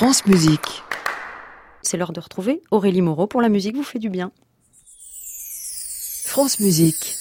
France Musique. C'est l'heure de retrouver Aurélie Moreau pour la musique vous fait du bien. France Musique.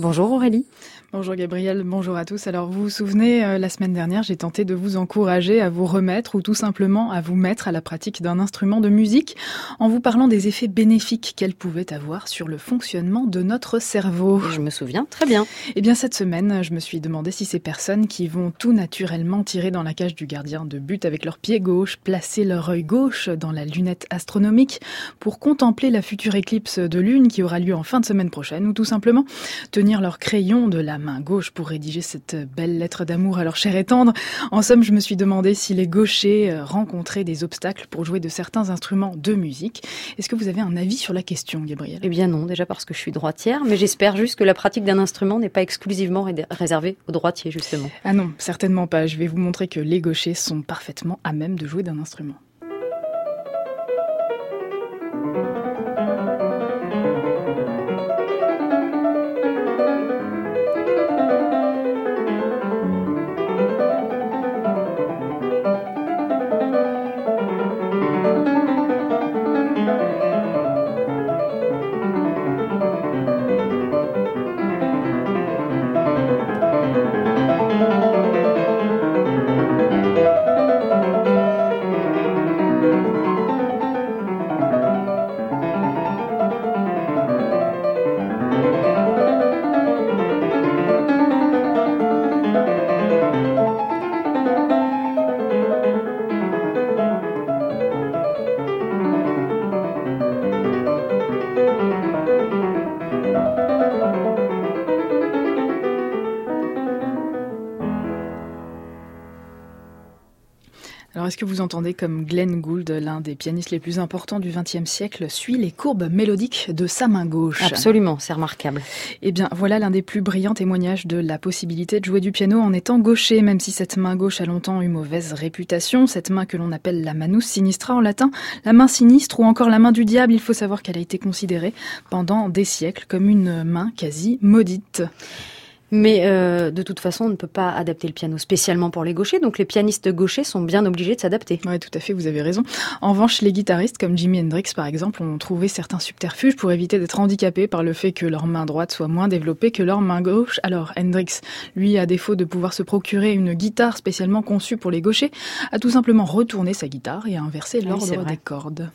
Bonjour Aurélie. Bonjour Gabriel, bonjour à tous. Alors vous vous souvenez, euh, la semaine dernière, j'ai tenté de vous encourager à vous remettre ou tout simplement à vous mettre à la pratique d'un instrument de musique en vous parlant des effets bénéfiques qu'elle pouvait avoir sur le fonctionnement de notre cerveau. Je me souviens très bien. Eh bien cette semaine, je me suis demandé si ces personnes qui vont tout naturellement tirer dans la cage du gardien de but avec leur pied gauche, placer leur œil gauche dans la lunette astronomique pour contempler la future éclipse de lune qui aura lieu en fin de semaine prochaine ou tout simplement tenir leur crayon de la main gauche pour rédiger cette belle lettre d'amour à leur chair et tendre. En somme, je me suis demandé si les gauchers euh, rencontraient des obstacles pour jouer de certains instruments de musique. Est-ce que vous avez un avis sur la question, Gabriel? Eh bien non, déjà parce que je suis droitière, mais j'espère juste que la pratique d'un instrument n'est pas exclusivement réservée aux droitiers, justement. Ah non, certainement pas. Je vais vous montrer que les gauchers sont parfaitement à même de jouer d'un instrument. Que vous entendez comme Glenn Gould, l'un des pianistes les plus importants du XXe siècle, suit les courbes mélodiques de sa main gauche Absolument, c'est remarquable. Eh bien voilà l'un des plus brillants témoignages de la possibilité de jouer du piano en étant gaucher, même si cette main gauche a longtemps eu mauvaise réputation. Cette main que l'on appelle la manus sinistra en latin, la main sinistre ou encore la main du diable, il faut savoir qu'elle a été considérée pendant des siècles comme une main quasi maudite. Mais euh, de toute façon, on ne peut pas adapter le piano spécialement pour les gauchers, donc les pianistes gauchers sont bien obligés de s'adapter. Oui, tout à fait, vous avez raison. En revanche, les guitaristes comme Jimi Hendrix, par exemple, ont trouvé certains subterfuges pour éviter d'être handicapés par le fait que leur main droite soit moins développée que leur main gauche. Alors, Hendrix, lui, à défaut de pouvoir se procurer une guitare spécialement conçue pour les gauchers, a tout simplement retourné sa guitare et a inversé l'ordre des cordes.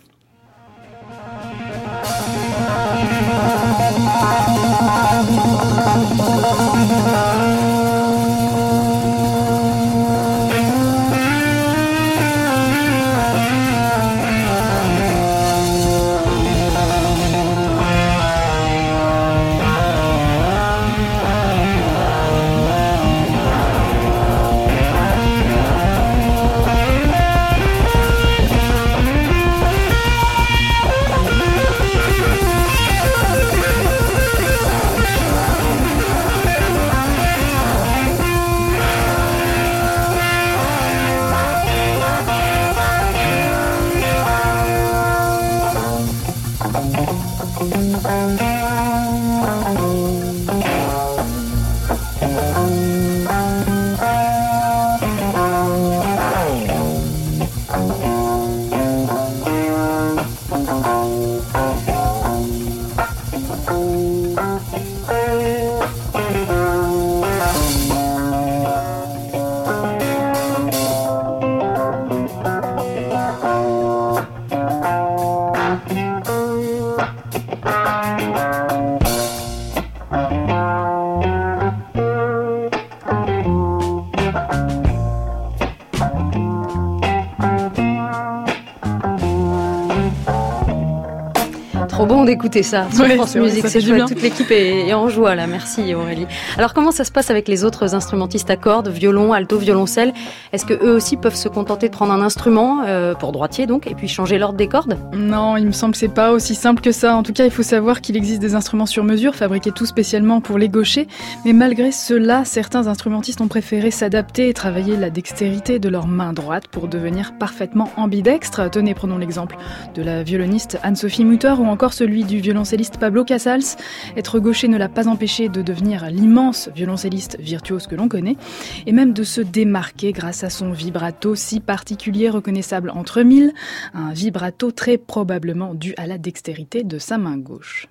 D'écouter ça sur Ouais, France Musique, c'est chouette. Toute l'équipe est, est en joie là. Merci Aurélie. Alors comment ça se passe avec les autres instrumentistes à cordes, violon, alto, violoncelle? Est-ce que eux aussi peuvent se contenter de prendre un instrument euh, pour droitier donc et puis changer l'ordre des cordes? Non, il me semble que c'est pas aussi simple que ça. En tout cas, il faut savoir qu'il existe des instruments sur mesure, fabriqués tout spécialement pour les gauchers. Mais malgré cela, certains instrumentistes ont préféré s'adapter et travailler la dextérité de leur main droite pour devenir parfaitement ambidextre. Tenez, prenons l'exemple de la violoniste Anne-Sophie Mutter ou encore celui du violoncelliste Pablo Casals. Être gaucher ne l'a pas empêché de devenir l'immense violoncelliste virtuose que l'on connaît, et même de se démarquer grâce à son vibrato si particulier reconnaissable entre mille, un vibrato très probablement dû à la dextérité de sa main gauche.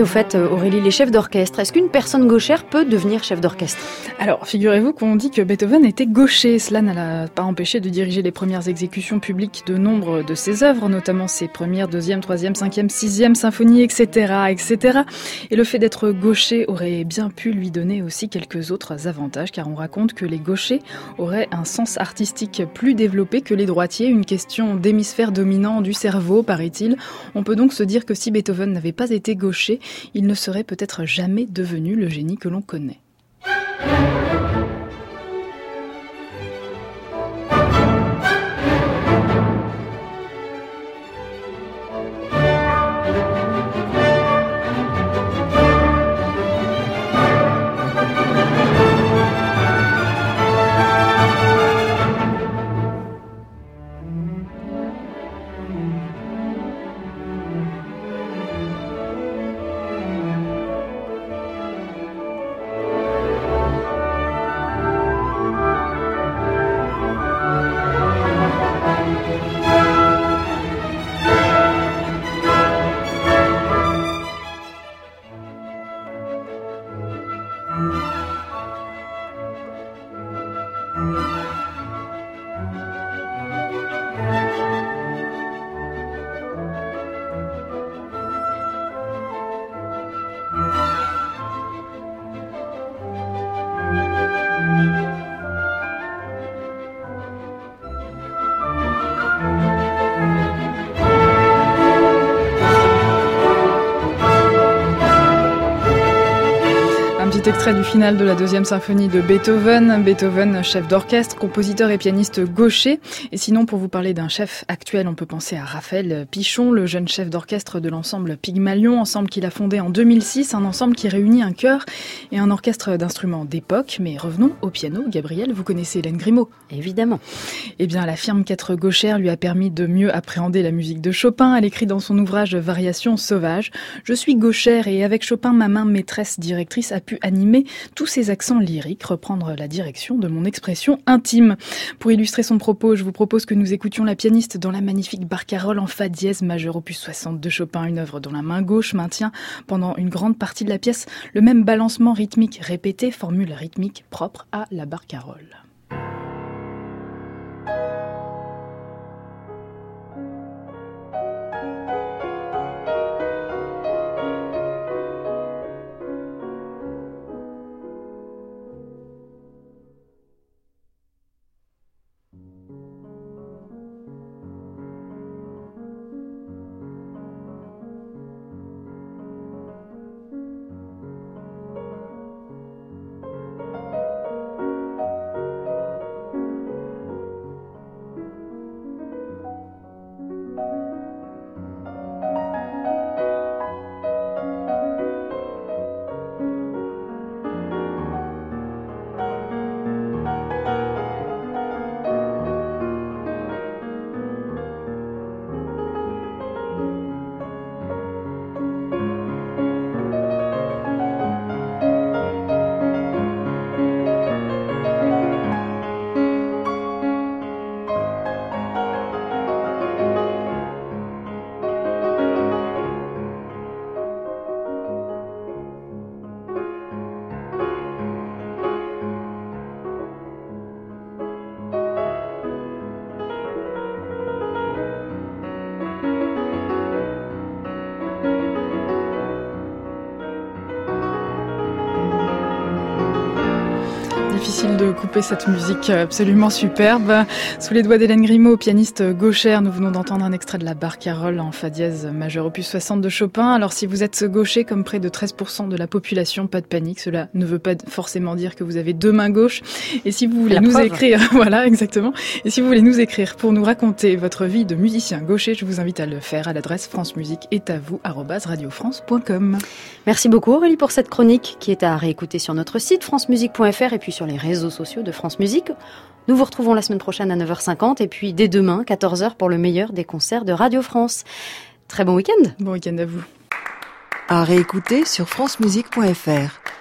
Au fait, euh, Aurélie, les chefs d'orchestre, est-ce qu'une personne gauchère peut devenir chef d'orchestre? Alors, figurez-vous qu'on dit que Beethoven était gaucher. Cela ne l'a pas empêché de diriger les premières exécutions publiques de nombre de ses œuvres, notamment ses premières deuxième, troisième, cinquième, sixième symphonies, etc., etc. Et le fait d'être gaucher aurait bien pu lui donner aussi quelques autres avantages, car on raconte que les gauchers auraient un sens artistique plus développé que les droitiers, une question d'hémisphère dominant du cerveau, paraît-il. On peut donc se dire que si Beethoven n'avait pas été gaucher, il ne serait peut-être jamais devenu le génie que l'on connaît. Extrait du final de la deuxième symphonie de Beethoven. Beethoven, chef d'orchestre, compositeur et pianiste gaucher. Et sinon, pour vous parler d'un chef actuel, on peut penser à Raphaël Pichon, le jeune chef d'orchestre de l'ensemble Pygmalion, ensemble qu'il a fondé en 2006, un ensemble qui réunit un chœur et un orchestre d'instruments d'époque. Mais revenons au piano. Gabriel, vous connaissez Hélène Grimaud Évidemment. Eh bien, la firme 4 gauchère lui a permis de mieux appréhender la musique de Chopin. Elle écrit dans son ouvrage Variations sauvages. Je suis gauchère et avec Chopin, ma main maîtresse directrice a pu tous ces accents lyriques, reprendre la direction de mon expression intime. Pour illustrer son propos, je vous propose que nous écoutions la pianiste dans la magnifique barcarolle en fa dièse majeur opus 60 de Chopin, une œuvre dont la main gauche maintient pendant une grande partie de la pièce le même balancement rythmique répété, formule rythmique propre à la barcarolle. De couper cette musique absolument superbe. Sous les doigts d'Hélène Grimaud, pianiste gauchère, nous venons d'entendre un extrait de la barcarolle en fa dièse majeur opus 60 de Chopin. Alors si vous êtes gaucher comme près de 13% de la population, pas de panique, cela ne veut pas forcément dire que vous avez deux mains gauches. Et si vous voulez nous écrire, voilà exactement, et si vous voulez nous écrire pour nous raconter votre vie de musicien gaucher, je vous invite à le faire à l'adresse France Musique est à vous radiofrance.com. Merci beaucoup Aurélie pour cette chronique qui est à réécouter sur notre site francemusique.fr et puis sur les réseaux sociaux de France Musique. Nous vous retrouvons la semaine prochaine à 9h50 et puis dès demain 14h pour le meilleur des concerts de Radio France. Très bon week-end. Bon week-end à vous. À réécouter sur francemusique.fr.